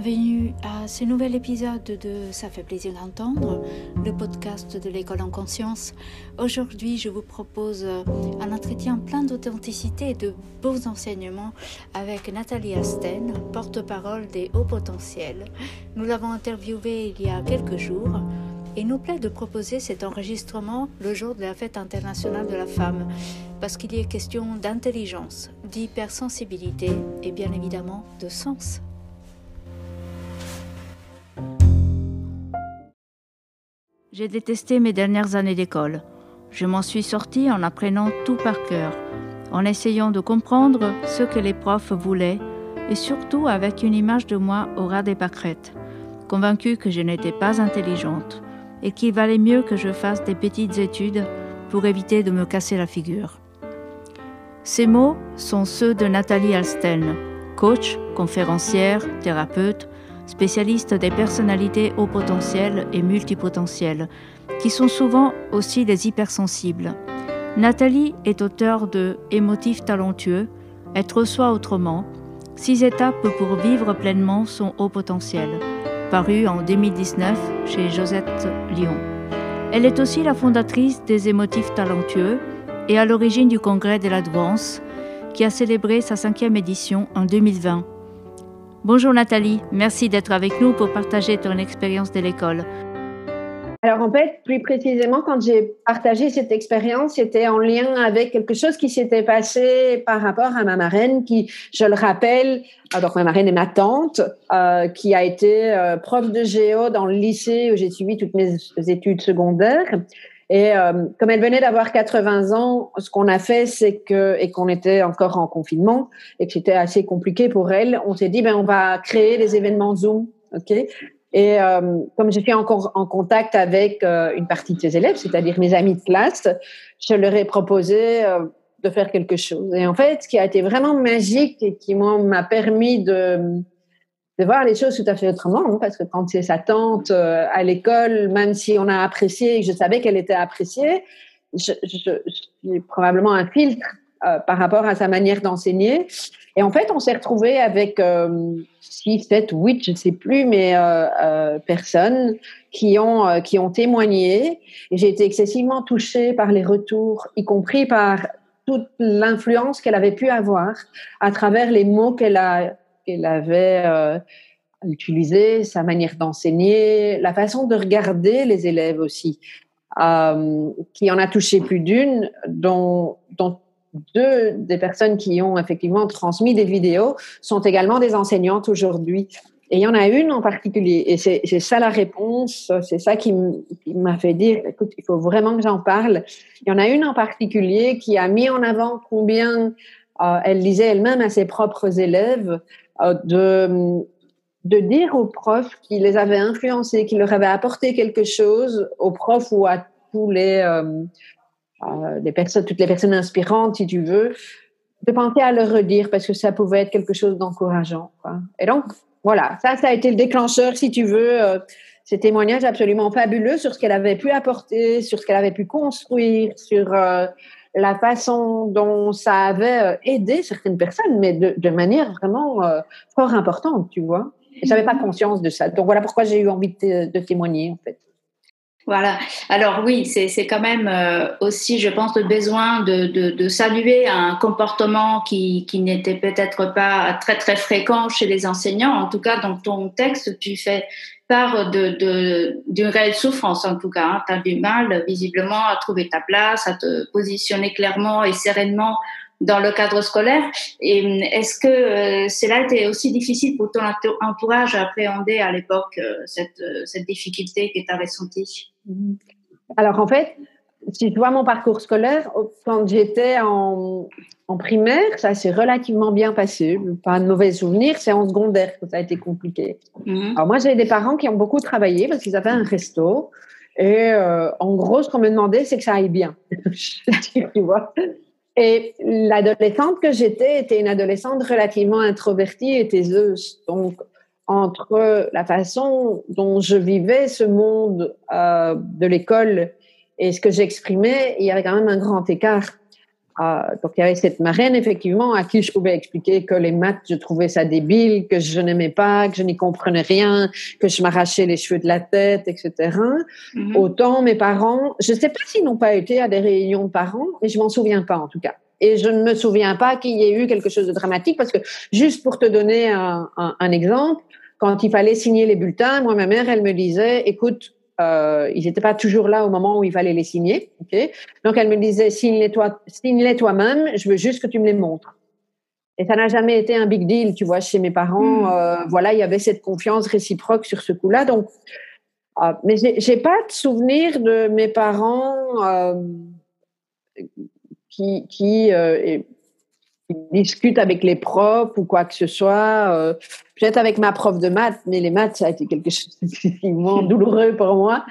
bienvenue à ce nouvel épisode de Ça fait plaisir d'entendre, le podcast de l'école en conscience. Aujourd'hui, je vous propose un entretien plein d'authenticité et de beaux enseignements avec Nathalie Asten, porte-parole des hauts potentiels. Nous l'avons interviewée il y a quelques jours. Il nous plaît de proposer cet enregistrement le jour de la fête internationale de la femme, parce qu'il y est question d'intelligence, d'hypersensibilité et bien évidemment de sens. J'ai détesté mes dernières années d'école. Je m'en suis sortie en apprenant tout par cœur, en essayant de comprendre ce que les profs voulaient et surtout avec une image de moi au ras des pâquerettes, convaincue que je n'étais pas intelligente et qu'il valait mieux que je fasse des petites études pour éviter de me casser la figure. Ces mots sont ceux de Nathalie Alsten, coach, conférencière, thérapeute, spécialiste des personnalités haut potentiel et multipotentielles, qui sont souvent aussi des hypersensibles. Nathalie est auteure de Émotif talentueux, Être soi autrement, six étapes pour vivre pleinement son haut potentiel, paru en 2019 chez Josette Lyon. Elle est aussi la fondatrice des Émotifs talentueux et à l'origine du congrès de l'Advance, qui a célébré sa cinquième édition en 2020. Bonjour Nathalie, merci d'être avec nous pour partager ton expérience de l'école. Alors en fait, plus précisément, quand j'ai partagé cette expérience, c'était en lien avec quelque chose qui s'était passé par rapport à ma marraine, qui, je le rappelle, alors ma marraine est ma tante, euh, qui a été euh, prof de géo dans le lycée où j'ai suivi toutes mes études secondaires. Et euh, comme elle venait d'avoir 80 ans, ce qu'on a fait, c'est que et qu'on était encore en confinement et que c'était assez compliqué pour elle, on s'est dit ben on va créer des événements Zoom, ok? Et euh, comme je suis encore en contact avec euh, une partie de ses élèves, c'est-à-dire mes amis de classe, je leur ai proposé de faire quelque chose. Et en fait, ce qui a été vraiment magique et qui m'a permis de de voir les choses tout à fait autrement, hein, parce que quand c'est sa tante euh, à l'école, même si on a apprécié et je savais qu'elle était appréciée, j'ai probablement un filtre euh, par rapport à sa manière d'enseigner. Et en fait, on s'est retrouvé avec euh, 6, 7, 8, je ne sais plus, mais euh, personnes qui ont, qui ont témoigné. J'ai été excessivement touchée par les retours, y compris par toute l'influence qu'elle avait pu avoir à travers les mots qu'elle a qu'elle avait euh, utilisé, sa manière d'enseigner, la façon de regarder les élèves aussi, euh, qui en a touché plus d'une, dont, dont deux des personnes qui ont effectivement transmis des vidéos sont également des enseignantes aujourd'hui. Et il y en a une en particulier, et c'est ça la réponse, c'est ça qui m'a fait dire, écoute, il faut vraiment que j'en parle. Il y en a une en particulier qui a mis en avant combien euh, elle disait elle-même à ses propres élèves de, de dire aux profs qui les avaient influencés, qui leur avaient apporté quelque chose, aux profs ou à tous les, euh, euh, les personnes, toutes les personnes inspirantes, si tu veux, de penser à leur redire parce que ça pouvait être quelque chose d'encourageant. Et donc, voilà, ça, ça a été le déclencheur, si tu veux, euh, ces témoignages absolument fabuleux sur ce qu'elle avait pu apporter, sur ce qu'elle avait pu construire, sur euh, la façon dont ça avait euh, aidé certaines personnes, mais de, de manière vraiment euh, fort importante, tu vois. Et j'avais pas conscience de ça. Donc voilà pourquoi j'ai eu envie de, de, témoigner, en fait. Voilà. Alors oui, c'est quand même euh, aussi, je pense, le besoin de, de, saluer un comportement qui, qui n'était peut-être pas très très fréquent chez les enseignants. En tout cas, dans ton texte, tu fais part d'une de, de, réelle souffrance en tout cas. Hein. Tu as du mal visiblement à trouver ta place, à te positionner clairement et sereinement dans le cadre scolaire. Et hum, est-ce que euh, cela était aussi difficile pour ton entourage à appréhender à l'époque euh, cette, euh, cette difficulté que tu as ressentie Alors en fait, si tu vois mon parcours scolaire, quand j'étais en, en, primaire, ça s'est relativement bien passé. Pas de mauvais souvenirs. C'est en secondaire que ça a été compliqué. Mmh. Alors moi, j'ai des parents qui ont beaucoup travaillé parce qu'ils avaient un resto. Et euh, en gros, ce qu'on me demandait, c'est que ça aille bien. tu vois et l'adolescente que j'étais était une adolescente relativement introvertie et taiseuse. Donc, entre la façon dont je vivais ce monde euh, de l'école et ce que j'exprimais, il y avait quand même un grand écart. Euh, donc il y avait cette marraine effectivement à qui je pouvais expliquer que les maths je trouvais ça débile, que je n'aimais pas, que je n'y comprenais rien, que je m'arrachais les cheveux de la tête, etc. Mhm. Autant mes parents, je ne sais pas s'ils n'ont pas été à des réunions de parents, mais je m'en souviens pas en tout cas. Et je ne me souviens pas qu'il y ait eu quelque chose de dramatique parce que juste pour te donner un, un, un exemple, quand il fallait signer les bulletins, moi ma mère elle me disait, écoute euh, ils n'étaient pas toujours là au moment où il fallait les signer. Donc, elle me disait, signe-les toi, signe toi-même, je veux juste que tu me les montres. Et ça n'a jamais été un big deal, tu vois, chez mes parents. Hmm. Euh, voilà, il y avait cette confiance réciproque sur ce coup-là. Donc, euh, mais j'ai pas de souvenir de mes parents qui, qui discute avec les profs ou quoi que ce soit. Euh, peut-être avec ma prof de maths, mais les maths, ça a été quelque chose d'extrêmement douloureux pour moi.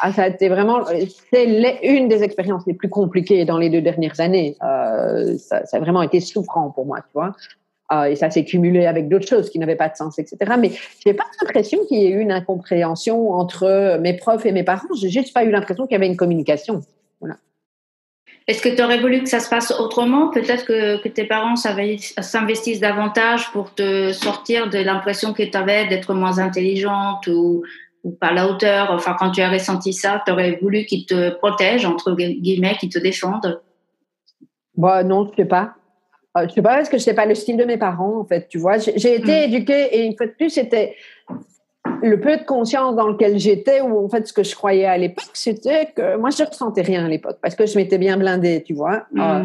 Ah, ça a été vraiment, c'est une des expériences les plus compliquées dans les deux dernières années. Euh, ça, ça, a vraiment été souffrant pour moi, tu vois. Euh, et ça s'est cumulé avec d'autres choses qui n'avaient pas de sens, etc. Mais j'ai pas l'impression qu'il y ait eu une incompréhension entre mes profs et mes parents. J'ai juste pas eu l'impression qu'il y avait une communication. Voilà. Est-ce que tu aurais voulu que ça se passe autrement? Peut-être que, que, tes parents s'investissent davantage pour te sortir de l'impression que tu avais d'être moins intelligente ou, ou, pas à la hauteur. Enfin, quand tu as ressenti ça, tu aurais voulu qu'ils te protègent, entre guillemets, qu'ils te défendent? Bah, Non, je sais pas. Euh, je sais pas parce que je sais pas le style de mes parents, en fait. Tu vois, j'ai été hmm. éduquée et une fois de plus, c'était le peu de conscience dans lequel j'étais, ou en fait ce que je croyais à l'époque, c'était que moi je ne ressentais rien à l'époque parce que je m'étais bien blindée, tu vois. Mm. Euh,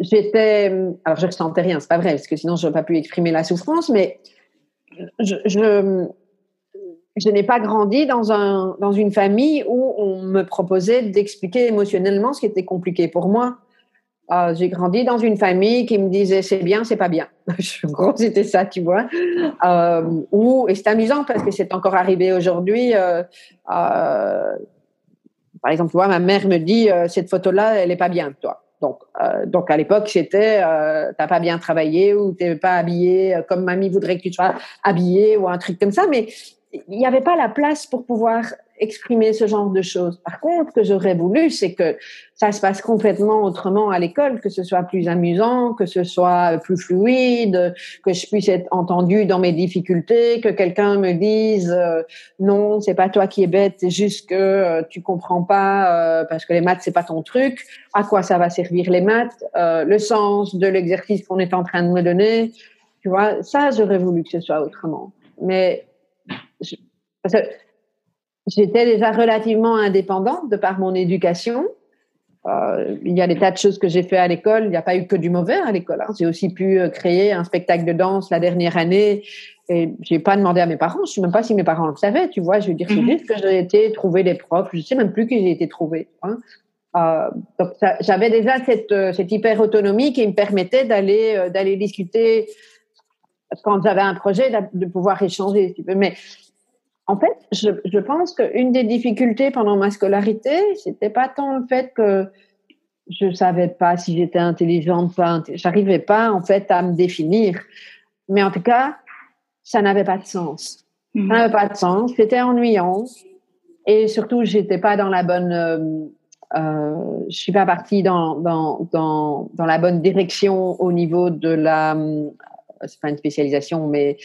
j'étais, alors je ne ressentais rien, c'est pas vrai parce que sinon je n'aurais pas pu exprimer la souffrance, mais je, je, je n'ai pas grandi dans, un, dans une famille où on me proposait d'expliquer émotionnellement ce qui était compliqué pour moi. Ah, j'ai grandi dans une famille qui me disait c'est bien, c'est pas bien. Je gros, c'était ça, tu vois. Euh, ou, et c'est amusant parce que c'est encore arrivé aujourd'hui. Euh, euh, par exemple, tu vois, ma mère me dit cette photo-là, elle est pas bien, toi. Donc, donc à l'époque, c'était t'as pas bien travaillé ou t'es pas habillé comme mamie voudrait que tu sois habillé ou un truc comme ça. Mais il n'y avait pas la place pour pouvoir exprimer ce genre de choses. Par contre, ce que j'aurais voulu, c'est que ça se passe complètement autrement à l'école, que ce soit plus amusant, que ce soit plus fluide, que je puisse être entendue dans mes difficultés, que quelqu'un me dise euh, non, c'est pas toi qui es bête, c'est juste que euh, tu comprends pas euh, parce que les maths c'est pas ton truc. À quoi ça va servir les maths Le sens de l'exercice qu'on est en train de me donner, tu vois, ça j'aurais voulu que ce soit autrement. Mais parce que j'étais déjà relativement indépendante de par mon éducation. Euh, il y a des tas de choses que j'ai fait à l'école. Il n'y a pas eu que du mauvais à l'école. Hein. J'ai aussi pu euh, créer un spectacle de danse la dernière année et j'ai pas demandé à mes parents. Je sais même pas si mes parents le savaient. Tu vois, je veux dire, c'est mhm. juste que j'ai été trouver des profs. Je sais même plus qui j'ai été trouver. Hein. Euh, donc j'avais déjà cette, euh, cette hyper autonomie qui me permettait d'aller euh, d'aller discuter quand j'avais un projet de, pouvoir échanger. Mais en fait, je, je pense qu'une des difficultés pendant ma scolarité, c'était pas tant le fait que je savais pas si j'étais intelligente, pas, j'arrivais pas en fait à me définir. Mais en tout cas, ça n'avait pas de sens. Ça mhm. n'avait pas de sens. C'était ennuyant. Et surtout, j'étais pas dans la bonne, euh, euh, je suis pas partie dans, dans, dans, dans la bonne direction au niveau de la, euh, c'est pas une spécialisation, mais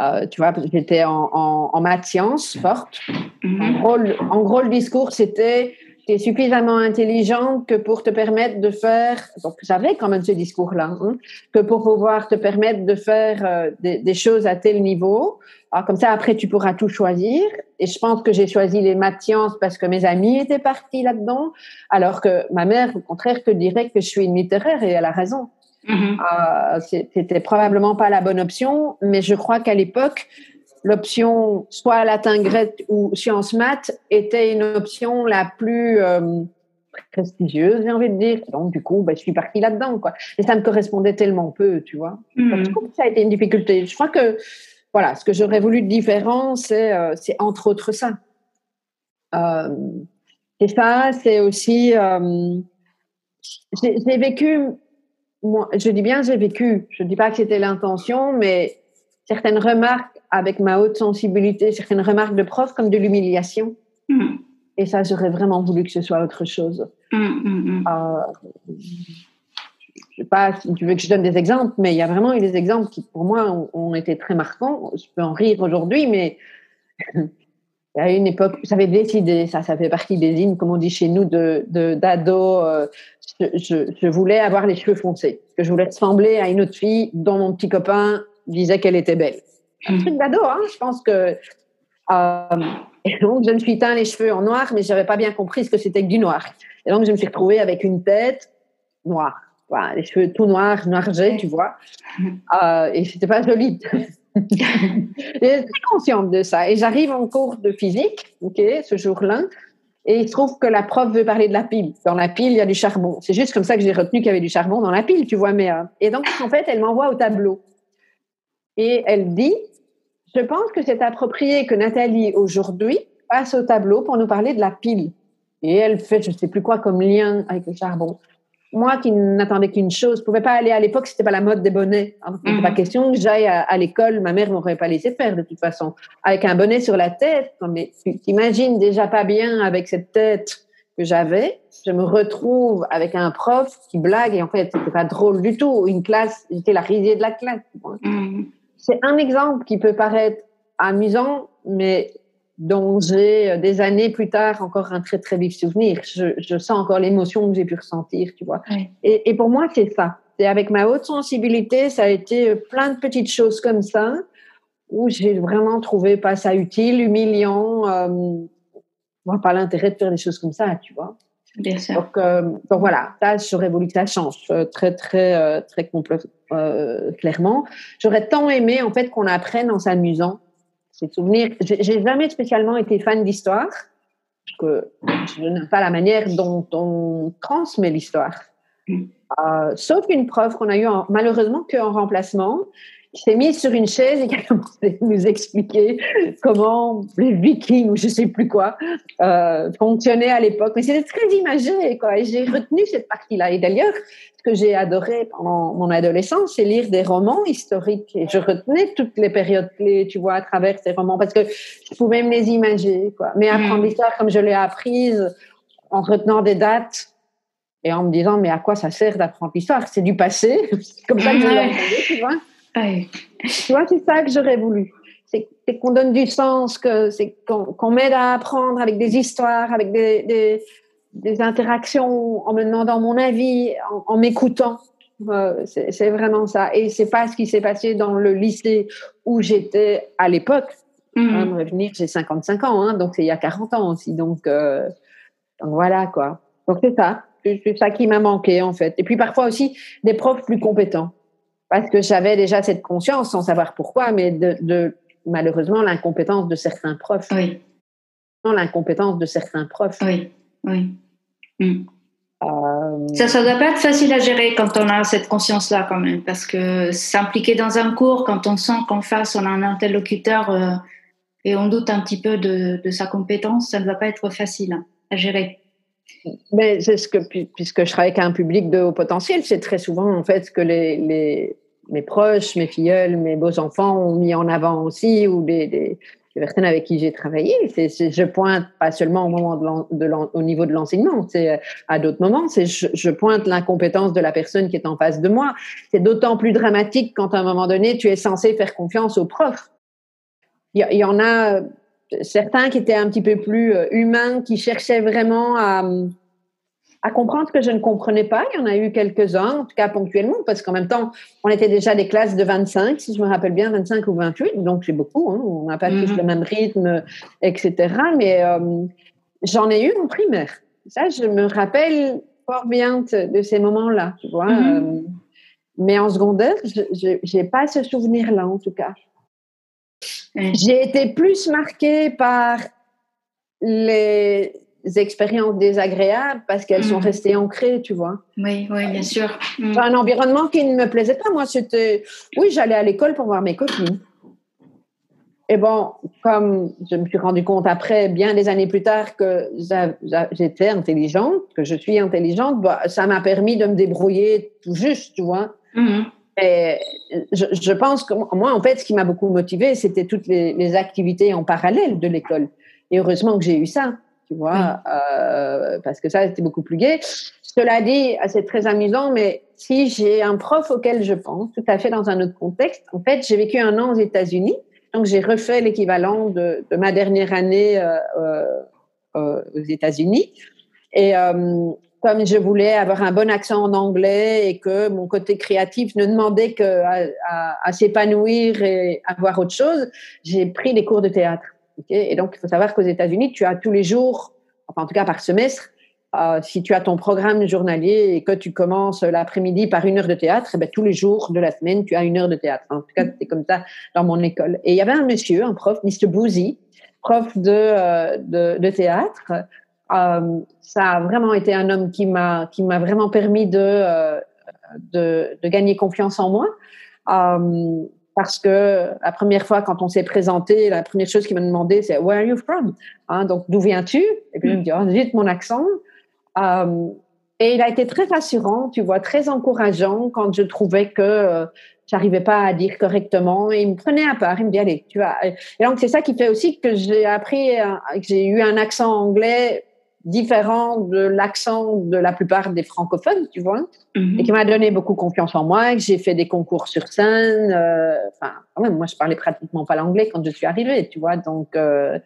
euh, tu vois, j'étais en, en, en maths sciences forte. Mhm. en, gros, le, en, gros, le discours, c'était tu es suffisamment intelligente que pour te permettre de faire, donc j'avais quand même ce discours-là, hein, que pour pouvoir te permettre de faire euh, des, des, choses à tel niveau, alors comme ça après tu pourras tout choisir. Et je pense que j'ai choisi les maths sciences parce que mes amis étaient partis là-dedans, alors que ma mère, au contraire, te dirait que je suis une littéraire et elle a raison. Mm-hmm. Euh, c'était probablement pas la bonne option, mais je crois qu'à l'époque, l'option soit latin grec ou sciences maths était une option la plus euh, prestigieuse, j'ai envie de dire. Donc du coup, ben, je suis partie là-dedans, quoi. Et ça me correspondait tellement peu, tu vois. Mm-hmm. je trouve que ça a été une difficulté. Je crois que voilà, ce que j'aurais voulu de différent, c'est euh, c'est entre autres ça. et ça, c'est aussi j'ai vécu moi, je dis bien j'ai vécu. Je ne dis pas que c'était l'intention, mais certaines remarques avec ma haute sensibilité, certaines remarques de prof comme de l'humiliation. Mm. Et ça, j'aurais vraiment voulu que ce soit autre chose. Mm, mm, euh, je sais pas si tu veux que je donne des exemples, mais il y a vraiment eu des exemples qui, pour moi, ont, été très marquants. Je peux en rire aujourd'hui, mais a une époque, j'avais décidé, ça, ça fait partie des hymnes, comme on dit chez nous, de d'ado. Euh, je, je, voulais avoir les cheveux foncés, parce que je voulais ressembler à une autre fille dont mon petit copain disait qu'elle était belle. Un truc d'ado, hein. Je pense que euh, et donc, je me suis teint les cheveux en noir, mais je n'avais pas bien compris ce que c'était que du noir. Et donc, je me suis retrouvée avec une tête noire. Voilà, les cheveux tout noirs, noirgés, tu vois. Euh, et c'était pas joli. J'étais très consciente de ça. Et j'arrive en cours de physique, ok, ce jour-là, et il se trouve que la prof veut parler de la pile. Dans la pile, il y a du charbon. C'est juste comme ça que j'ai retenu qu'il y avait du charbon dans la pile, tu vois. Mais, et donc, en fait, elle m'envoie au tableau. Et elle dit, je pense que c'est approprié que Nathalie, aujourd'hui, passe au tableau pour nous parler de la pile. Et elle fait, je ne sais plus quoi, comme lien avec le charbon moi qui n'attendais qu'une chose, je pouvais pas aller à l'époque, c'était pas la mode des bonnets. Hein. Pas mhm. question que j'aille à, l'école, ma mère m'aurait pas laissé faire de toute façon. Avec un bonnet sur la tête, mais tu t'imagines déjà pas bien avec cette tête que j'avais. Je me retrouve avec un prof qui blague et en fait c'était pas drôle du tout. Une classe, j'étais la risée de la classe. Mhm. C'est un exemple qui peut paraître amusant, mais dont j'ai euh, des années plus tard encore un très très vif souvenir. Je, je sens encore l'émotion que j'ai pu ressentir, tu vois. Et, et, pour moi, c'est ça. C'est avec ma haute sensibilité, ça a été euh, plein de petites choses comme ça où j'ai vraiment trouvé pas ça utile, humiliant. Euh, moi, pas l'intérêt de faire des choses comme ça, tu vois. Bien sûr. Donc, euh, donc voilà, ça, j'aurais voulu que ça change très très très euh, clairement. J'aurais tant aimé en fait qu'on apprenne en s'amusant ces souvenirs. J'ai jamais spécialement été fan d'histoire, que je n'aime pas la manière dont on transmet l'histoire. Mm. Euh, sauf une prof qu'on a eu malheureusement qu'en remplacement, qui s'est mise sur une chaise et qui a commencé à nous expliquer comment les Vikings ou je sais plus quoi euh, fonctionnaient à l'époque. Mais c'était très imagé, quoi. Et j'ai retenu cette partie-là. Et d'ailleurs, ce que j'ai adoré pendant mon adolescence, c'est lire des romans historiques. Et je retenais toutes les périodes clés, tu vois, à travers ces romans, parce que je pouvais me les imaginer, quoi. Mais apprendre mm. l'histoire comme je l'ai apprise, en retenant des dates, et en me disant, mais à quoi ça sert d'apprendre l'histoire C'est du passé. comme ça que je l'ai tu vois. Tu vois, c'est ça que j'aurais voulu. C'est qu'on donne du sens, que c'est qu'on m'aide à apprendre avec des histoires, avec des, des, interactions, en me demandant mon avis, en, m'écoutant. Euh, c'est vraiment ça. Et c'est pas ce qui s'est passé dans le lycée où j'étais à l'époque. Mmh. revenir, j'ai 55 ans, hein, donc c'est il y a 40 ans aussi. Donc, euh, donc voilà quoi. Donc c'est ça. C'est ça qui m'a manqué en fait. Et puis parfois aussi des profs plus compétents parce que j'avais déjà cette conscience, sans savoir pourquoi, mais de, malheureusement l'incompétence de certains profs. Oui. L'incompétence de certains profs. Oui, oui. Hmm. Euh, ça, ça doit pas être facile à gérer quand on a cette conscience-là quand même, parce que s'impliquer dans un cours, quand on sent qu'en face on a un interlocuteur euh, et on doute un petit peu de, de, sa compétence, ça ne va pas être facile à gérer. Mais c'est ce que, puisque je travaille avec un public de haut potentiel, c'est très souvent en fait ce que les, mes proches, mes filleuls, mes beaux-enfants ont mis en avant aussi, ou des, personnes avec qui j'ai travaillé. C'est, je pointe pas seulement au, niveau de l'enseignement, c'est euh, à d'autres moments, je, pointe l'incompétence de la personne qui est en face de moi. C'est d'autant plus dramatique quand à un moment donné, tu es censé faire confiance au prof. Il y en a certains qui étaient un petit peu plus euh, humains, qui cherchaient vraiment à, à comprendre ce que je ne comprenais pas. Il y en a eu quelques-uns, en tout cas ponctuellement, parce qu'en même temps, on était déjà des classes de 25, si je me rappelle bien, 25 ou 28, donc c'est beaucoup, hein. on n'a pas tous mhm. le même rythme, etc. Mais euh, j'en ai eu en primaire. Ça, je me rappelle fort bien de ces moments-là, tu vois. Mhm. Euh, mais en secondaire, je n'ai pas ce souvenir-là, en tout cas. J'ai été plus marquée par les expériences désagréables parce qu'elles sont mm. restées ancrées, tu vois. Oui, oui, bien sûr. Mm. Un environnement qui ne me plaisait pas. Moi, c'était, oui, j'allais à l'école pour voir mes copines. Et bon, comme je me suis rendu compte après, bien des années plus tard, que j'étais intelligente, que je suis intelligente, bah, ça m'a permis de me débrouiller tout juste, tu vois. Mm. Et je, je, pense que moi, en fait, ce qui m'a beaucoup motivée, c'était toutes les, les, activités en parallèle de l'école. Et heureusement que j'ai eu ça, tu vois, euh, parce que ça, c'était beaucoup plus gai. Cela dit, c'est très amusant, mais si j'ai un prof auquel je pense, tout à fait dans un autre contexte, en fait, j'ai vécu un an aux États-Unis, donc j'ai refait l'équivalent de, ma dernière année euh, euh, aux États-Unis. Et comme je voulais avoir un bon accent en anglais et que mon côté créatif ne demandait qu'à s'épanouir et avoir autre chose, j'ai pris des cours de théâtre. et donc, il faut savoir qu'aux États-Unis, tu as tous les jours, enfin en tout cas par semestre, euh, si tu as ton programme journalier et que tu commences l'après-midi par une heure de théâtre, eh ben, tous les jours de la semaine, tu as une heure de théâtre. En tout cas, c'était comme ça dans mon école. Et il y avait un monsieur, un prof, Mr. Boozy, prof euh, de, de, théâtre. Euh, ça a vraiment été un homme qui m'a qui m'a vraiment permis de, euh, de, gagner confiance en moi. Euh, parce que la première fois, quand on s'est présenté, la première chose qu'il m'a demandé, c'est Where are you from? Hein, donc, d'où viens-tu? Et puis, je me dis, oh, vite mon accent. Et il a été très rassurant, tu vois, très encourageant quand je trouvais que j'arrivais pas à dire correctement. Et il me prenait à part, il me dit allez, tu vois. Et donc c'est ça qui fait aussi que j'ai appris, que j'ai eu un accent anglais différent de l'accent de la plupart des francophones, tu vois, mm-hmm. et qui m'a donné beaucoup confiance en moi, que j'ai fait des concours sur scène. Euh, enfin, quand même, moi, je parlais pratiquement pas l'anglais quand je suis arrivée, tu vois, donc euh,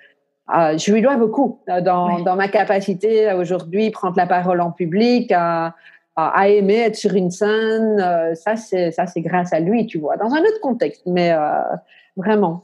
euh, je lui dois beaucoup dans, dans ma capacité aujourd'hui prendre la parole en public, à, à, aimer être sur une scène. Ça, c'est ça, c'est grâce à lui, tu vois, dans un autre contexte, mais vraiment.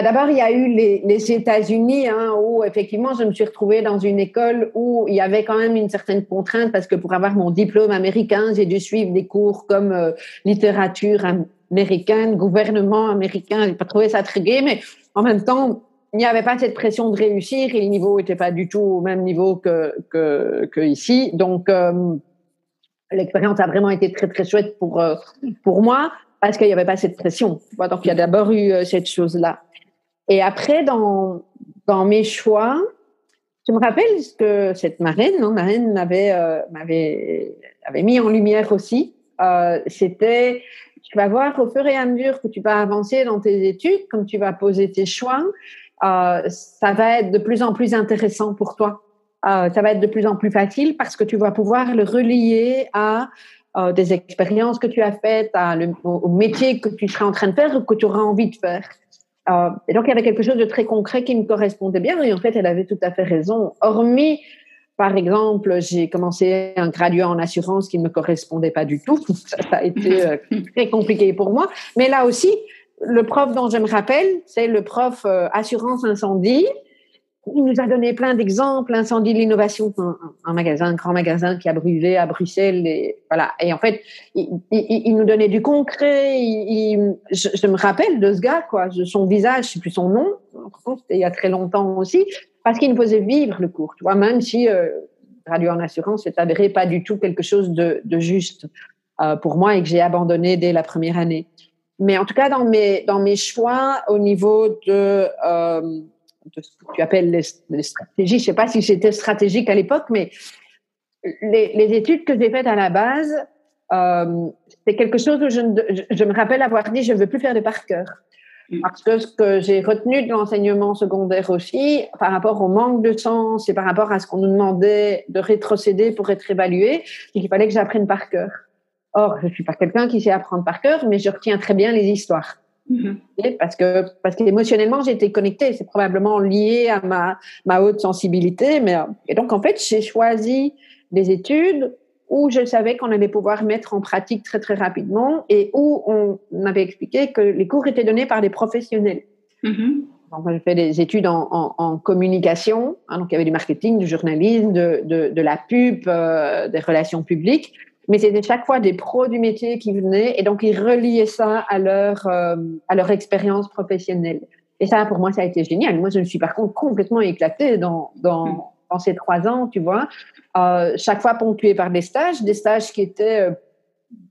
Bah, d'abord, il y a eu les, États-Unis, hein, où effectivement, je me suis retrouvée dans une école où il y avait quand même une certaine contrainte, parce que pour avoir mon diplôme américain, j'ai dû suivre des cours comme euh, littérature américaine, gouvernement américain. J'ai pas trouvé ça très gai, mais en même temps, il n'y avait pas cette pression de réussir et le niveau n'était pas du tout au même niveau que ici. Donc, euh, l'expérience a vraiment été très, très chouette pour, euh, pour moi parce qu'il n'y avait pas cette pression. Donc, il y a d'abord eu cette chose-là. Et après, dans, mes choix, je me rappelle que cette marraine, non, marraine m'avait, euh, mis en lumière aussi. Euh, c'était, tu vas voir au fur et à mesure que tu vas avancer dans tes études, comme tu vas poser tes choix, euh, ça va être de plus en plus intéressant pour toi. Ça va être de plus en plus facile parce que tu vas pouvoir le relier à des expériences que tu as faites, au métier que tu seras en train de faire ou que tu auras envie de faire. Euh, et donc, il y avait quelque chose de très concret qui me correspondait bien. Et en fait, elle avait tout à fait raison. Hormis, par exemple, j'ai commencé un graduat en assurance qui ne me correspondait pas du tout. Ça, a été euh, très compliqué pour moi. Mais là aussi, le prof dont je me rappelle, c'est le prof euh, assurance incendie il nous a donné plein d'exemples, incendie de l'innovation, un, magasin, un grand magasin qui a brûlé à Bruxelles, et voilà. Et en fait, il, nous donnait du concret. je, me rappelle de ce gars, quoi. son visage, je sais plus son nom. C'était il y a très longtemps aussi, parce qu'il nous faisait vivre le cours. Tu vois, même si euh, radio en assurance c'est avéré pas du tout quelque chose de, juste euh, pour moi et que j'ai abandonné dès la première année. Mais en tout cas, dans mes dans mes choix au niveau de euh, de ce que tu appelles les, stratégies. Je ne sais pas si c'était stratégique à l'époque, mais les, études que j'ai faites à la base, c'est quelque chose où je, je, me rappelle avoir dit je ne veux plus faire de par cœur. Mm. Parce que ce que j'ai retenu de l'enseignement secondaire aussi, par rapport au manque de sens et par rapport à ce qu'on nous demandait de rétrocéder pour être évalué, c'est qu'il fallait que j'apprenne par cœur. Or, je suis pas quelqu'un qui sait apprendre par cœur, mais je retiens très bien les histoires. Mm-hmm. Parce que parce qu'émotionnellement été connectée, c'est probablement lié à ma ma haute sensibilité, mais et donc en fait j'ai choisi des études où je savais qu'on allait pouvoir mettre en pratique très très rapidement et où on m'avait expliqué que les cours étaient donnés par des professionnels. Mm-hmm. Donc, j'ai fait des études en, en, en communication, hein, donc il y avait du marketing, du journalisme, de, de, de la pub, euh, des relations publiques, mais c'était chaque fois des pros du métier qui venaient et donc ils reliaient ça à leur euh, à leur expérience professionnelle. Et ça, pour moi, ça a été génial. Moi, je me suis par contre complètement éclatée dans dans mm dans ces trois ans, tu vois, euh, chaque fois ponctué par des stages, des stages qui étaient euh,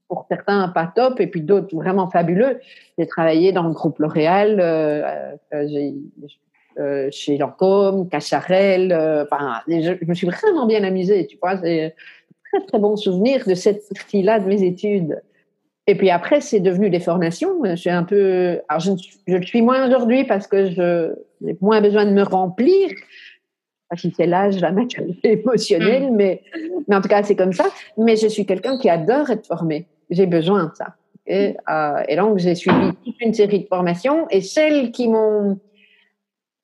pour certains pas top et puis d'autres vraiment fabuleux. J'ai travaillé dans le groupe L'Oréal, euh, euh chez Lancôme, Cacharel, enfin, je, me suis vraiment bien amusée, tu vois, très très bon souvenir de cette partie-là de mes études. Et puis après, c'est devenu des formations. Je suis un peu, alors je, je le suis moins aujourd'hui parce que je j'ai moins besoin de me remplir, si c'est l'âge, la maturité émotionnelle, mm. mais, mais en tout cas, c'est comme ça. Mais je suis quelqu'un qui adore être formé. J'ai besoin de ça. Et, euh, et donc, j'ai suivi toute une série de formations et celles qui m'ont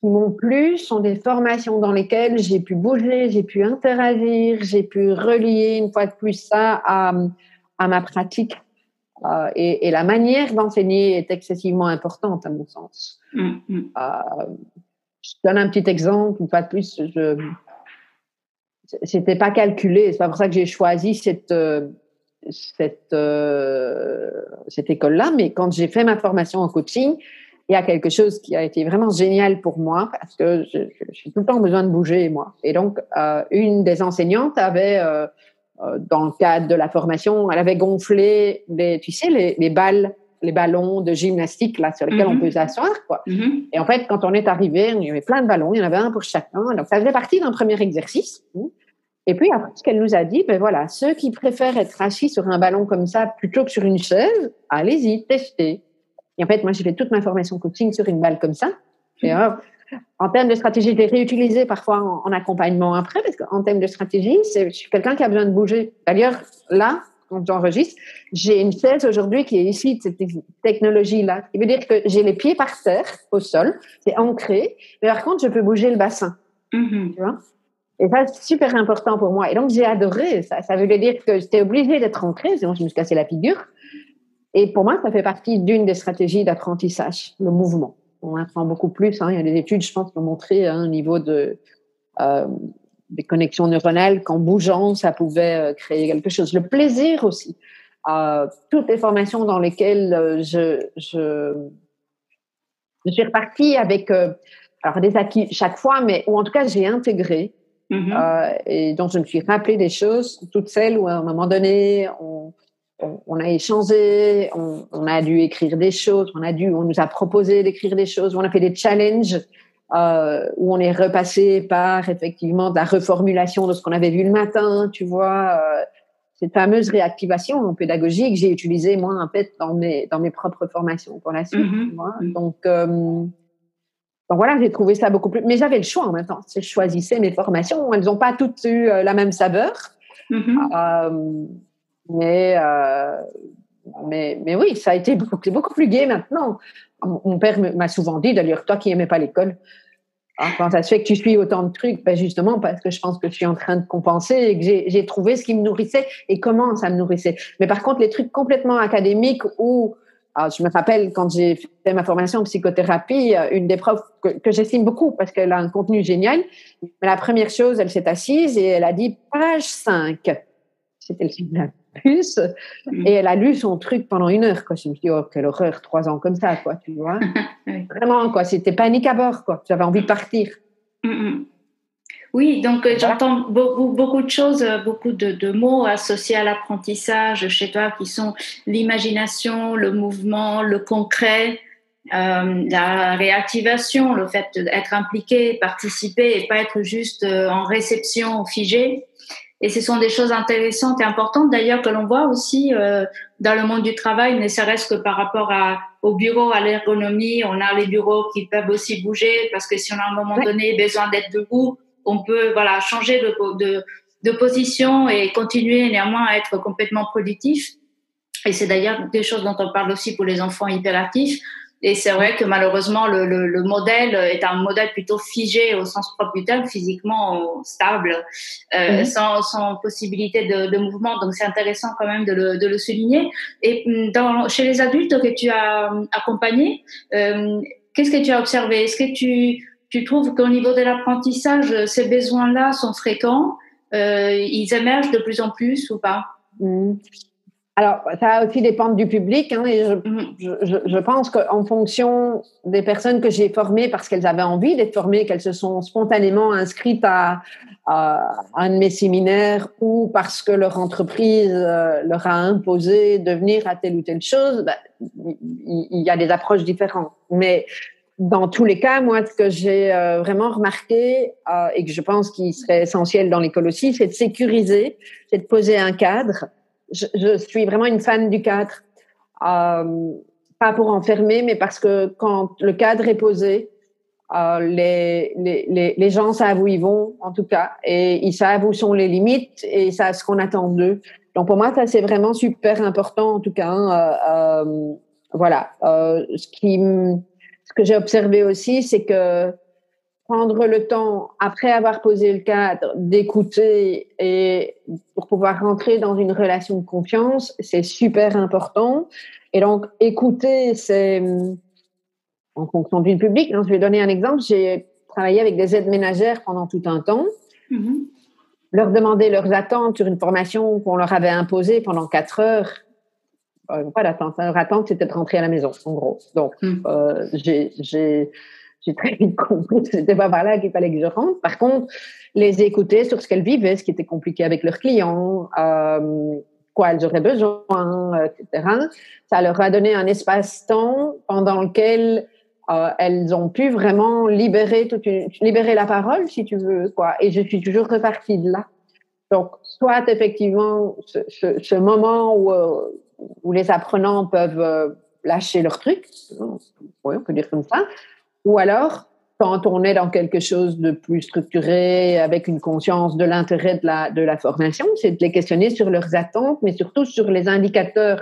qui m'ont plu sont des formations dans lesquelles j'ai pu bouger, j'ai pu interagir, j'ai pu relier une fois de plus ça à, à ma pratique. Euh, et, et, la manière d'enseigner est excessivement importante à mon sens. Mm, mm. Euh, je donne un petit exemple, une fois de plus, je c'était pas calculé. C'est pas pour ça que j'ai choisi cette cette euh, cette école-là. Mais quand j'ai fait ma formation en coaching, il y a quelque chose qui a été vraiment génial pour moi parce que j'ai tout le temps besoin de bouger moi. Et donc euh, une des enseignantes avait dans le cadre de la formation, elle avait gonflé les, tu sais, les, les balles les ballons de gymnastique là sur lesquels on mhm. peut s'asseoir quoi. Mhm. Et en fait, quand on est arrivé, il y avait plein de ballons, il y en avait un pour chacun. Donc ça faisait partie d'un premier exercice. Et puis après, ce qu'elle nous a dit, ben voilà, ceux qui préfèrent être assis sur un ballon comme ça plutôt que sur une chaise, allez-y, testez. Et en fait, moi, j'ai fait toute ma formation coaching sur une balle comme ça. Et en termes de stratégie, je l'ai réutilisé parfois en, accompagnement après, parce qu'en termes de stratégie, je suis quelqu'un qui a besoin de bouger. D'ailleurs, là, quand j'enregistre, j'ai une chaise aujourd'hui qui est issue de cette technologie-là. Qui veut dire que j'ai les pieds par terre, au sol, c'est ancré, mais par contre, je peux bouger le bassin. Mm-hmm. Tu vois? Et ça, c'est super important pour moi. Et donc, j'ai adoré ça. Ça voulait dire que j'étais obligée d'être ancrée, sinon je me suis cassé la figure. Et pour moi, ça fait partie d'une des stratégies d'apprentissage, le mouvement. On apprend beaucoup plus. Hein. Il y a des études, je pense, qui ont montré hein, un niveau de... Euh, des connexions neuronales qu'en bougeant, ça pouvait euh, créer quelque chose. Le plaisir aussi. Euh, toutes les formations dans lesquelles je, je, je suis repartie avec euh, alors des acquis chaque fois, mais ou en tout cas j'ai intégré mm-hmm. euh, et donc je me suis rappelé des choses, toutes celles où à un moment donné on, on, on a échangé, on, on, a dû écrire des choses, on a dû, on nous a proposé d'écrire des choses, on a fait des challenges euh, où on est repassé par effectivement de la reformulation de ce qu'on avait vu le matin, tu vois, euh, cette fameuse réactivation en pédagogie que j'ai utilisée moi en fait dans mes dans mes propres formations pour la suite. Mm-hmm. Donc euh, donc voilà, j'ai trouvé ça beaucoup plus. Mais j'avais le choix en même temps. Je choisissais mes formations. Elles n'ont pas toutes eu la même saveur. Mm-hmm. Mais, mais, mais oui, ça a été beaucoup, beaucoup plus gai maintenant. Mon père m'a souvent dit, d'ailleurs, toi qui n'aimais pas l'école, hein, quand ça se fait que tu suis autant de trucs, ben justement parce que je pense que je suis en train de compenser et que j'ai trouvé ce qui me nourrissait et comment ça me nourrissait. Mais par contre, les trucs complètement académiques où je me rappelle quand j'ai fait ma formation en psychothérapie, euh, une des profs que, j'estime beaucoup parce qu'elle a un contenu génial. Mais la première chose, elle s'est assise et elle a dit page 5. C'était le signe plus. Mm. Et elle a lu son truc pendant une heure, quoi. Je me suis dit, oh, quelle horreur, trois ans comme ça, quoi, tu vois. Vraiment, quoi. C'était panique à bord, quoi. J'avais envie de partir. Mm, mm. Oui, donc euh, j'entends beaucoup, beaucoup de choses, euh, beaucoup de, de mots associés à l'apprentissage chez toi qui sont l'imagination, le mouvement, le concret, euh, la réactivation, le fait d'être impliqué, participer et pas être juste en réception figée. Et ce sont des choses intéressantes et importantes d'ailleurs que l'on voit aussi euh, dans le monde du travail, ne serait-ce que par rapport à, au bureau, à l'ergonomie. On a les bureaux qui peuvent aussi bouger parce que si on a à un moment donné besoin d'être debout, on peut voilà changer de, de, de position et continuer néanmoins à être complètement productif. Et c'est d'ailleurs des choses dont on parle aussi pour les enfants hyperactifs. Et c'est vrai que malheureusement, le, le, le, modèle est un modèle plutôt figé au sens propre du terme, physiquement stable, euh, mhm. sans, sans, possibilité de, de, mouvement. Donc c'est intéressant quand même de le, de le, souligner. Et dans, chez les adultes que tu as accompagnés, euh, qu'est-ce que tu as observé? Est-ce que tu, tu trouves qu'au niveau de l'apprentissage, ces besoins-là sont fréquents? Euh, Ils émergent de plus en plus ou pas? Mhm. Alors, ça va aussi dépendre du public. Hein, et mhm. je, je, je pense qu'en fonction des personnes que j'ai formées parce qu'elles avaient envie d'être formées, qu'elles se sont spontanément inscrites à, à, un de mes séminaires ou parce que leur entreprise euh, leur a imposé de venir à telle ou telle chose, ben, il, y a des approches différentes. Mais dans tous les cas, moi, ce que j'ai euh, vraiment remarqué euh, et que je pense qu'il serait essentiel dans l'école aussi, c'est de sécuriser, c'est de poser un cadre je, je, suis vraiment une fan du cadre. Euh, pas pour enfermer, mais parce que quand le cadre est posé, euh, les, les, les, gens savent où ils vont, en tout cas, et ils savent où sont les limites et ils savent ce qu'on attend d'eux. Donc pour moi, ça c'est vraiment super important, en tout cas. Hein, euh, euh voilà. Euh, ce qui, ce que j'ai observé aussi, c'est que prendre le temps, après avoir posé le cadre, d'écouter et pour pouvoir rentrer dans une relation de confiance, c'est super important. Et donc, écouter, c'est en fonction du public. Hein, je vais donner un exemple. J'ai travaillé avec des aides ménagères pendant tout un temps. Mm-hmm. Leur demander leurs attentes sur une formation qu'on leur avait imposée pendant quatre heures. Euh, pas d'attente. Leur attente, c'était de rentrer à la maison, en gros. Donc, mm. euh, j'ai j'ai très vite compris que c'était pas par là qu'il fallait que je rentre. Par contre, les écouter sur ce qu'elles vivaient, ce qui était compliqué avec leurs clients, euh, quoi elles auraient besoin, etc. Ça leur a donné un espace-temps pendant lequel euh, elles ont pu vraiment libérer toute libérer la parole, si tu veux, quoi. Et je suis toujours repartie de là. Donc, soit effectivement ce, moment où, euh, où les apprenants peuvent euh, lâcher leur truc, oui, on peut dire comme ça, ou alors, quand on est dans quelque chose de plus structuré, avec une conscience de l'intérêt de la, de la formation, c'est de les questionner sur leurs attentes, mais surtout sur les indicateurs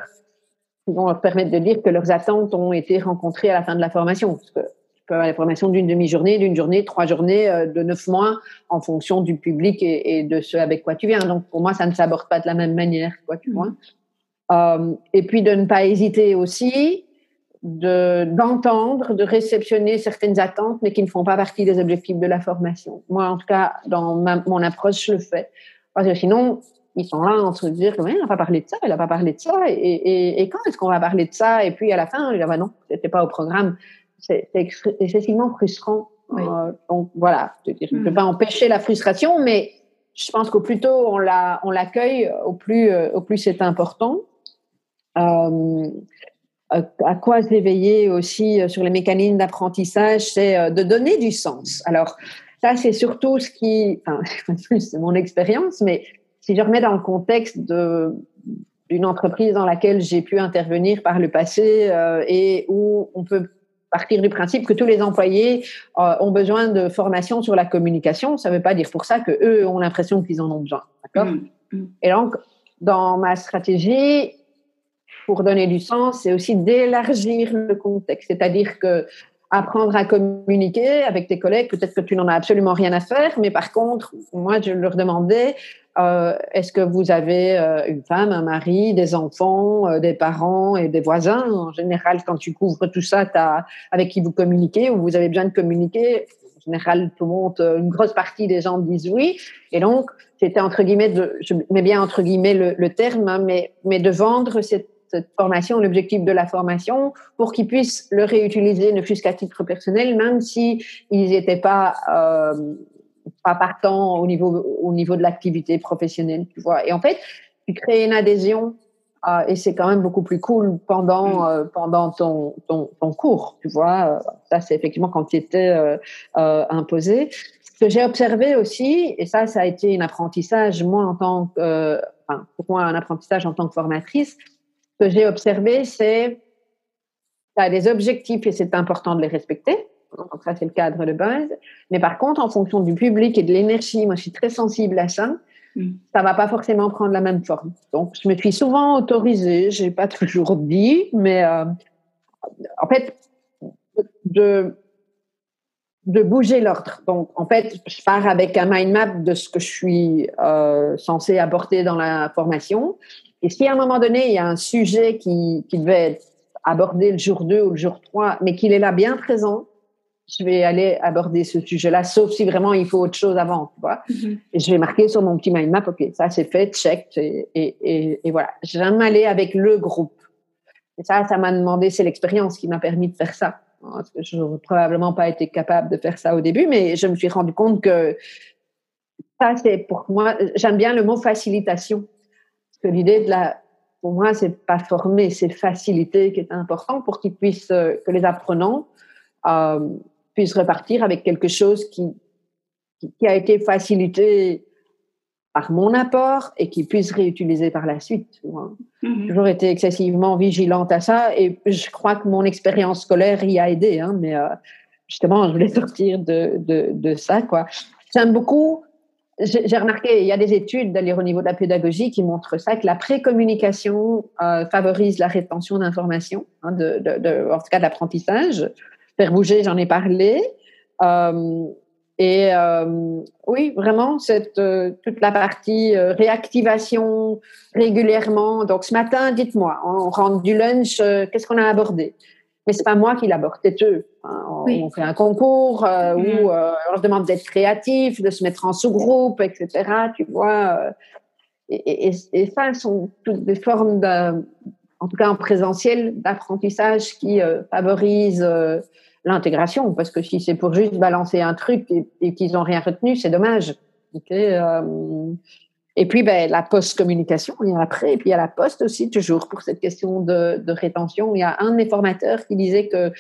qui vont leur permettre de dire que leurs attentes ont été rencontrées à la fin de la formation. Parce que tu peux avoir la formation d'une demi-journée, d'une journée, trois journées, euh, de neuf mois, en fonction du public et, et, de ce avec quoi tu viens. Donc, pour moi, ça ne s'aborde pas de la même manière, quoi, tu vois. Euh, et puis, de ne pas hésiter aussi d'entendre, de réceptionner certaines attentes, mais qui ne font pas partie des objectifs de la formation. Moi, en tout cas, dans ma, mon approche, je le fais. Parce que sinon, ils sont là en de dire, il n'a pas parlé de ça, il n'a pas parlé de ça, et, et, et quand est-ce qu'on va parler de ça? Et puis à la fin, il dit, ah bah non, c'était pas au programme. C'est excessivement frustrant. Euh, donc voilà, je ne peux hmm. pas empêcher la frustration, mais je pense qu'au plus tôt on la on l'accueille, au plus euh, au plus c'est important. Euh, à quoi s'éveiller aussi euh, sur les mécanismes d'apprentissage, c'est euh, de donner du sens. Alors, ça, c'est surtout ce qui, enfin, c'est mon expérience, mais si je remets dans le contexte de, d'une entreprise dans laquelle j'ai pu intervenir par le passé euh, et où on peut partir du principe que tous les employés euh, ont besoin de formation sur la communication, ça ne veut pas dire pour ça que eux ont l'impression qu'ils en ont besoin. D'accord? Mmh, mmh. Et donc, dans ma stratégie, pour donner du sens, c'est aussi d'élargir le contexte. C'est-à-dire que apprendre à communiquer avec tes collègues, peut-être que tu n'en as absolument rien à faire, mais par contre, moi, je leur demandais, euh, est-ce que vous avez euh, une femme, un mari, des enfants, euh, des parents et des voisins? En général, quand tu couvres tout ça, as, avec qui vous communiquez ou vous avez besoin de communiquer, en général, tout le monde, une grosse partie des gens disent oui. Et donc, c'était entre guillemets, je mets bien entre guillemets le, le terme, hein, mais, mais de vendre cette cette formation, l'objectif de la formation, pour qu'ils puissent le réutiliser, ne fût-ce qu'à titre personnel, même si ils n'étaient pas euh, pas au niveau au niveau de l'activité professionnelle, tu vois. Et en fait, tu crées une adhésion euh, et c'est quand même beaucoup plus cool pendant mm. euh, pendant ton, ton, ton cours, tu vois. Ça c'est effectivement quand tu étais euh, imposé. Ce que j'ai observé aussi, et ça, ça a été un apprentissage, moi, en tant que, enfin, pour moi, un apprentissage en tant que formatrice, ce que j'ai observé, c'est tu as des objectifs et c'est important de les respecter. Donc ça, c'est le cadre de base. Mais par contre, en fonction du public et de l'énergie, moi, je suis très sensible à ça. Mm. Ça va pas forcément prendre la même forme. Donc, je me suis souvent autorisée, j'ai pas toujours dit, mais euh, en fait, de de bouger l'ordre. Donc, en fait, je pars avec un mind map de ce que je suis euh, censé apporter dans la formation. Et si à un moment donné, il y a un sujet qui, qui devait être abordé le jour 2 ou le jour 3, mais qu'il est là bien présent, je vais aller aborder ce sujet-là, sauf si vraiment il faut autre chose avant, tu vois. Et je vais marquer sur mon petit mind map, OK, ça c'est fait, check, et, et, et, voilà. J'aime aller avec le groupe. Et ça, ça m'a demandé, c'est l'expérience qui m'a permis de faire ça. Parce que je n'aurais probablement pas été capable de faire ça au début, mais je me suis rendu compte que ça, c'est pour moi, j'aime bien le mot facilitation. Que l'idée de la, pour moi, c'est pas former, c'est faciliter qui est important pour qu'ils puissent, que les apprenants euh, puisse repartir avec quelque chose qui, qui, a été facilité par mon apport et qui puisse réutiliser par la suite. J'ai mhm. toujours été excessivement vigilante à ça et je crois que mon expérience scolaire y a aidé. Hein, mais euh, justement, je voulais sortir de, de, de ça. Quoi. J'aime beaucoup, j'ai remarqué, il y a des études d'ailleurs au niveau de la pédagogie qui montrent ça, que la précommunication euh, favorise la rétention d'informations, hein, en tout cas d'apprentissage. Faire bouger, j'en ai parlé. Euh, et euh, oui, vraiment, cette, euh, toute la partie réactivation régulièrement. Donc, ce matin, dites-moi, on rentre du lunch, qu'est-ce qu'on a abordé? Mais c'est pas moi qui l'aborde, c'est eux. Hein. On, fait un concours où mm. on leur demande d'être créatifs, de se mettre en sous-groupe, etc. Tu vois. Et, et, et, ça, sont toutes des formes, de, en tout cas en présentiel, d'apprentissage qui favorisent l'intégration, parce que si c'est pour juste balancer un truc et, qu'ils n'ont rien retenu, c'est dommage. Euh, et puis, ben, la post-communication, il y a après, et puis il y a la poste aussi, toujours pour cette question de, de rétention. Il y a un de mes formateurs qui disait que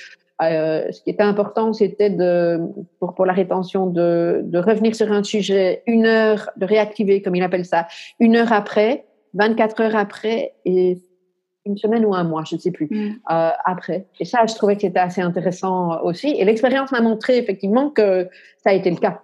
euh, ce qui était important, c'était de, pour, pour la rétention de, de revenir sur un sujet une heure, de réactiver, comme il appelle ça, une heure après, 24 heures après, et une semaine ou un mois, je ne sais plus, mm. euh, après. Et ça, je trouvais que c'était assez intéressant aussi. Et l'expérience m'a montré effectivement que ça a été le cas.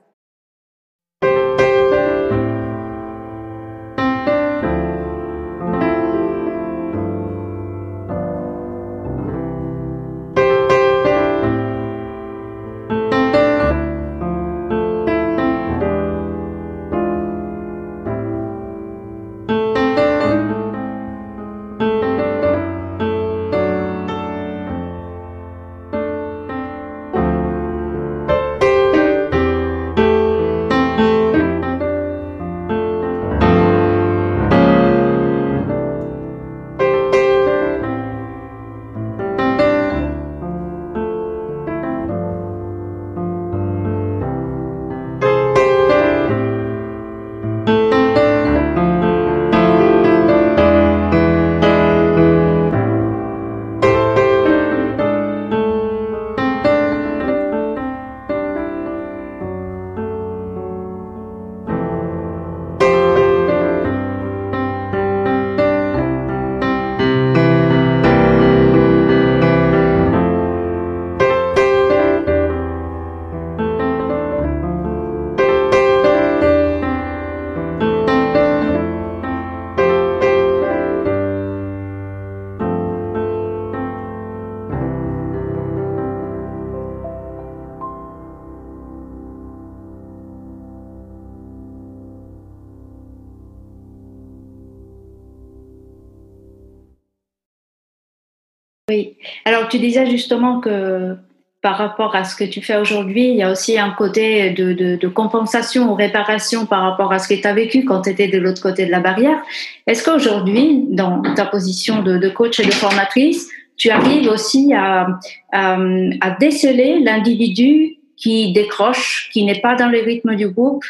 Alors, tu disais justement que par rapport à ce que tu fais aujourd'hui, il y a aussi un côté de, compensation ou réparation par rapport à ce que tu as vécu quand tu étais de l'autre côté de la barrière. Est-ce qu'aujourd'hui, dans ta position de, coach et de formatrice, tu arrives aussi à, à, déceler l'individu qui décroche, qui n'est pas dans le rythme du groupe?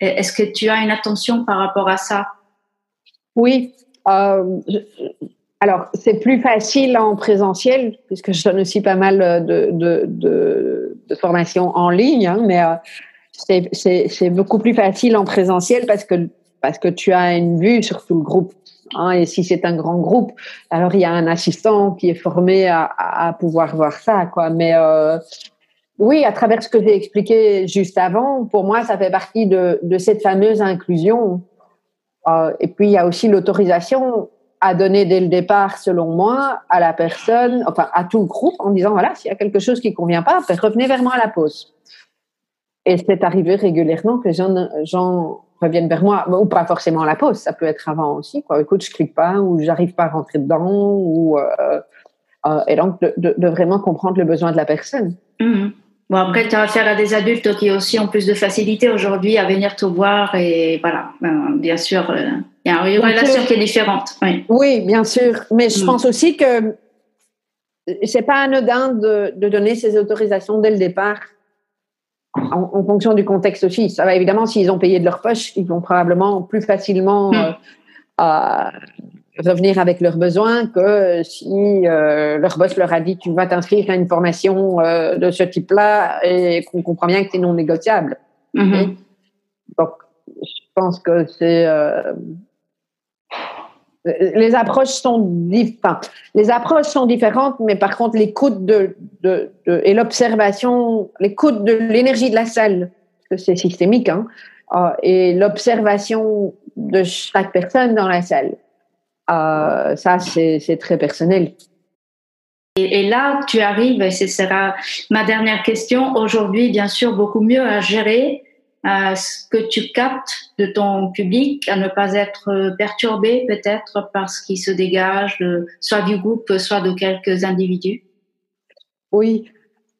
Est-ce que tu as une attention par rapport à ça? Oui. Euh, alors, c'est plus facile en présentiel, puisque je donne aussi pas mal de, de, de, formations en ligne, hein, mais euh, c'est beaucoup plus facile en présentiel parce que, parce que tu as une vue sur tout le groupe. Hein, et si c'est un grand groupe, alors il y a un assistant qui est formé à, à pouvoir voir ça. Quoi. Mais euh, oui, à travers ce que j'ai expliqué juste avant, pour moi, ça fait partie de, de cette fameuse inclusion. Euh, et puis, il y a aussi l'autorisation à donner dès le départ, selon moi, à la personne, enfin à tout le groupe, en disant, voilà, s'il y a quelque chose qui ne convient pas, ben, revenez vers moi à la pause. Et c'est arrivé régulièrement que les gens, reviennent vers moi, ou pas forcément à la pause, ça peut être avant aussi. Quoi. Écoute, je clique pas, ou j'arrive pas à rentrer dedans, ou euh, euh, et donc de, vraiment comprendre le besoin de la personne. Mmh. Bon, après, tu as affaire à des adultes qui aussi ont plus de facilité aujourd'hui à venir te voir et voilà, ben, bien sûr, euh, il y a une relation qui est différente. Oui, oui bien sûr, mais je mmh. pense aussi que c'est pas anodin de, de, donner ces autorisations dès le départ en, fonction du contexte aussi. Ça va évidemment, s'ils ont payé de leur poche, ils vont probablement plus facilement hmm. euh, revenir avec leurs besoins que si euh, leur boss leur a dit tu vas t'inscrire à une formation euh, de ce type-là et qu'on comprend bien que c'est non négociable. Mm-hmm. Donc, je pense que c'est les approches sont les approches sont différentes, mais par contre l'écoute de, et l'observation, l'écoute de l'énergie de la salle, parce que c'est systémique, hein, euh, et l'observation de chaque personne dans la salle, euh, ça c'est très personnel. Et, là, tu arrives, et ce sera ma dernière question, aujourd'hui, bien sûr, beaucoup mieux à gérer ce que tu captes de ton public, à ne pas être perturbé peut-être parce qu'il se dégage soit du groupe, soit de quelques individus? Oui.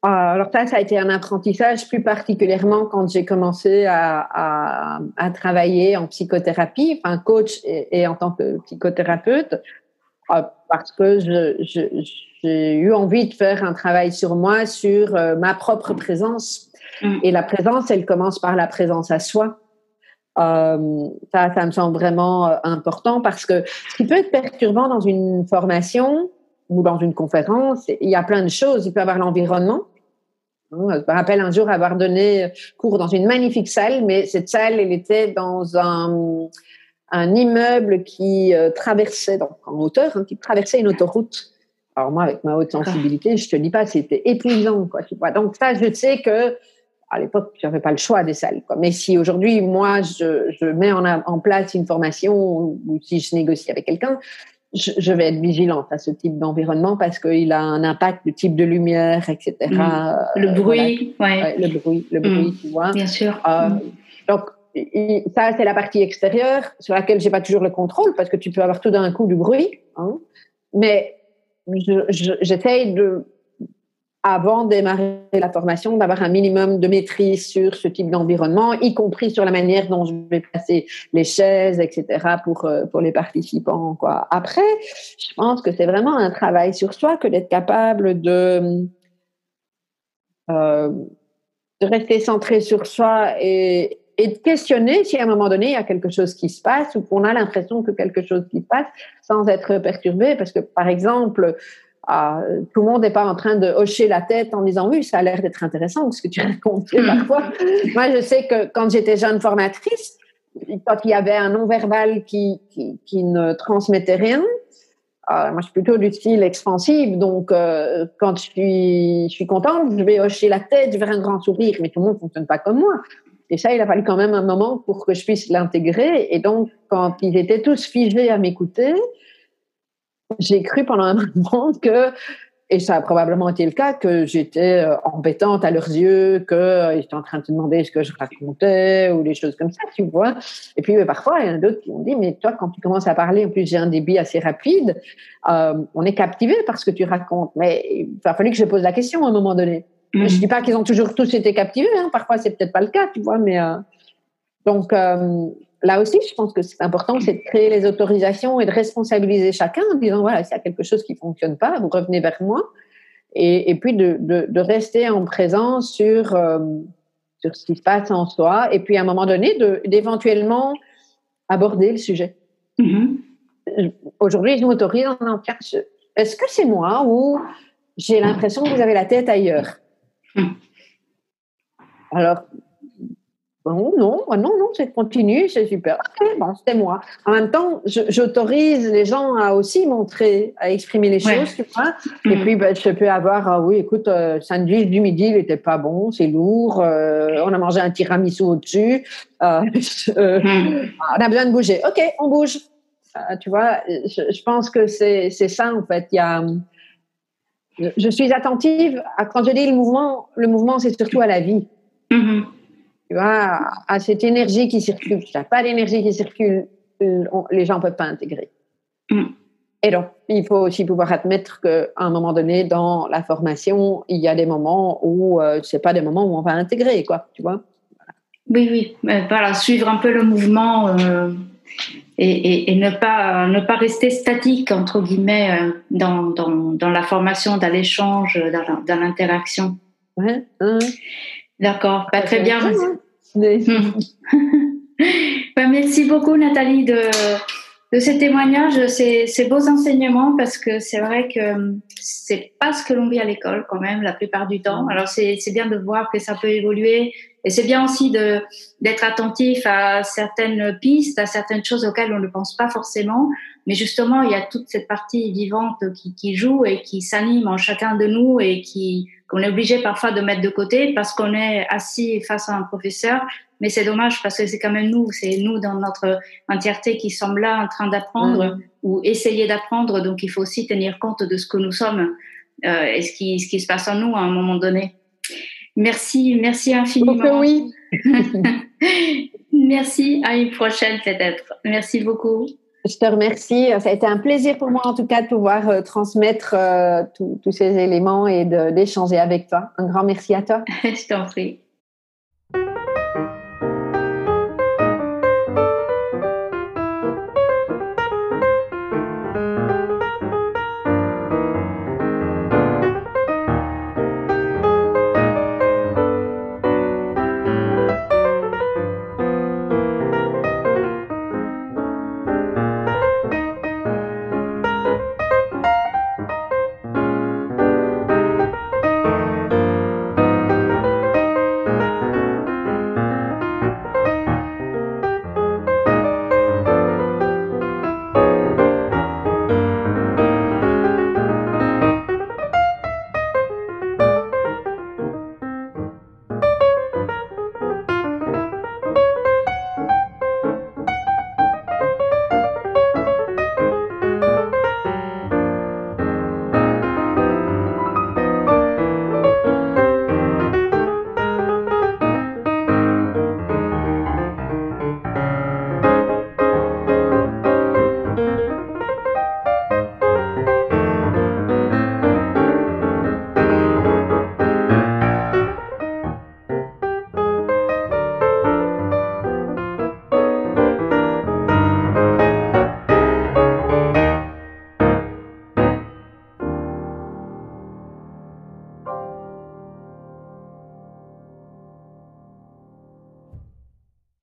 Ah, alors ça, ça a été un apprentissage plus particulièrement quand j'ai commencé à, travailler en psychothérapie, enfin coach et, en tant que psychothérapeute, ah, parce que j'ai eu envie de faire un travail sur moi, sur euh, ma propre présence Mm. Et la présence, elle commence par la présence à soi. Euh, ça, ça me semble vraiment euh, important parce que ce qui peut être perturbant dans une formation ou dans une conférence, il y a plein de choses. Il peut y avoir l'environnement. Je me rappelle un jour avoir donné cours dans une magnifique salle, mais cette salle, elle était dans un, immeuble qui euh, traversait, donc en hauteur, hein, qui traversait une autoroute. Alors moi, avec ma haute sensibilité, je te dis pas, c'était épuisant, quoi. Donc ça, je sais que à l'époque, je n'avais pas le choix des salles. Quoi. Mais si aujourd'hui, moi, je, je mets en, en, place une formation ou, si je négocie avec quelqu'un, je, je, vais être vigilante à ce type d'environnement parce qu'il a un impact, le type de lumière, etc. Mm. Le bruit, ouais. Le bruit, le bruit, mm. tu vois. Bien sûr. Euh. Donc, ça, c'est la partie extérieure sur laquelle j'ai pas toujours le contrôle parce que tu peux avoir tout d'un coup du bruit. Hein. Mais j'essaye de avant de démarrer la formation, d'avoir un minimum de maîtrise sur ce type d'environnement, y compris sur la manière dont je vais placer les chaises, etc., pour, euh, pour les participants. Après, je pense que c'est vraiment un travail sur soi que d'être capable de, euh, rester centré sur soi et, et de questionner si à un moment donné il y a quelque chose qui se passe ou qu'on a l'impression que quelque chose qui se passe sans être perturbé. Parce que, par exemple, ah, tout le monde n'est pas en train de hocher la tête en disant oui, ça a l'air d'être intéressant ce que tu racontes parfois. Moi, je sais que quand j'étais jeune formatrice, quand il y avait un non-verbal qui, qui, ne transmettait rien, euh, moi je suis plutôt du style expansif, donc euh, quand je suis, je suis contente, je vais hocher la tête, je vais faire un grand sourire, mais tout le monde ne fonctionne pas comme moi. Et ça, il a fallu quand même un moment pour que je puisse l'intégrer. Et donc, quand ils étaient tous figés à m'écouter, j'ai cru pendant un moment que, et ça a probablement été le cas, que j'étais euh, embêtante à leurs yeux, qu'ils euh, étaient en train de se demander ce que je racontais ou des choses comme ça, tu vois. Et puis parfois, il y en a d'autres qui m'ont dit, mais toi, quand tu commences à parler, en plus j'ai un débit assez rapide, euh, on est captivé par ce que tu racontes. Mais il a fallu que je pose la question à un moment donné. Je ne dis pas qu'ils ont toujours tous été captivés, hein. parfois c'est peut-être pas le cas, tu vois, mais donc là aussi, je pense que c'est important, c'est de créer les autorisations et de responsabiliser chacun en disant, voilà, s'il y a quelque chose qui ne fonctionne pas, vous revenez vers moi. Et, et puis de, de, de, rester en présence sur, euh, sur ce qui se passe en soi. Et puis à un moment donné, d'éventuellement aborder le sujet. Mm-hmm. Aujourd'hui, je m'autorise en disant, est-ce que c'est moi ou j'ai l'impression que vous avez la tête ailleurs? Mm. Alors, Bon, non, non, non, c'est continu, c'est super. bon, c'était moi. En même temps, j'autorise les gens à aussi montrer, à exprimer les choses, tu vois. Et mm. puis, ben, je peux avoir, ah oui, écoute, euh, sandwich du midi, il n'était pas bon, c'est lourd. Euh, on a mangé un tiramisu au-dessus. Euh, mm. On a besoin de bouger. OK, on bouge. tu vois, je, pense que c'est ça, en fait. Il y a, je suis attentive à, quand je dis le mouvement, le mouvement, c'est surtout à la vie. Mm-hmm tu vois, à cette énergie qui circule. Si tu n'as pas d'énergie qui circule, les gens ne peuvent pas intégrer. Mm. Et donc, il faut aussi pouvoir admettre qu'à un moment donné, dans la formation, il y a des moments où euh, ce n'est pas des moments où on va intégrer, quoi, tu vois. Oui, oui. voilà, suivre un peu le mouvement euh, et, ne, pas, ne pas rester statique, entre guillemets, euh, dans, dans, dans, la formation, dans l'échange, dans l'interaction. Ouais, hein. D'accord, pas très bien. Bah, merci beaucoup Nathalie de, de ces témoignages, ces, ces beaux enseignements, parce que c'est vrai que hum, c'est pas ce que l'on vit à l'école quand même la plupart du temps. Alors c'est bien de voir que ça peut évoluer et c'est bien aussi de d'être attentif à certaines pistes, à certaines choses auxquelles on ne pense pas forcément. Mais justement, il y a toute cette partie vivante qui, qui joue et qui s'anime en chacun de nous et qui qu'on est obligé parfois de mettre de côté parce qu'on est assis face à un professeur. Mais c'est dommage parce que c'est quand même nous, c'est nous dans notre entièreté qui sommes là en train d'apprendre ou essayer d'apprendre. Donc il faut aussi tenir compte de ce que nous sommes euh, et ce qui, ce qui se passe en nous à un moment donné. Merci, merci infiniment. oui. merci, à une prochaine peut-être. Merci beaucoup. Je te remercie. Ça a été un plaisir pour moi, en tout cas, de pouvoir euh, transmettre euh, tous ces éléments et d'échanger avec toi. Un grand merci à toi. Je t'en prie.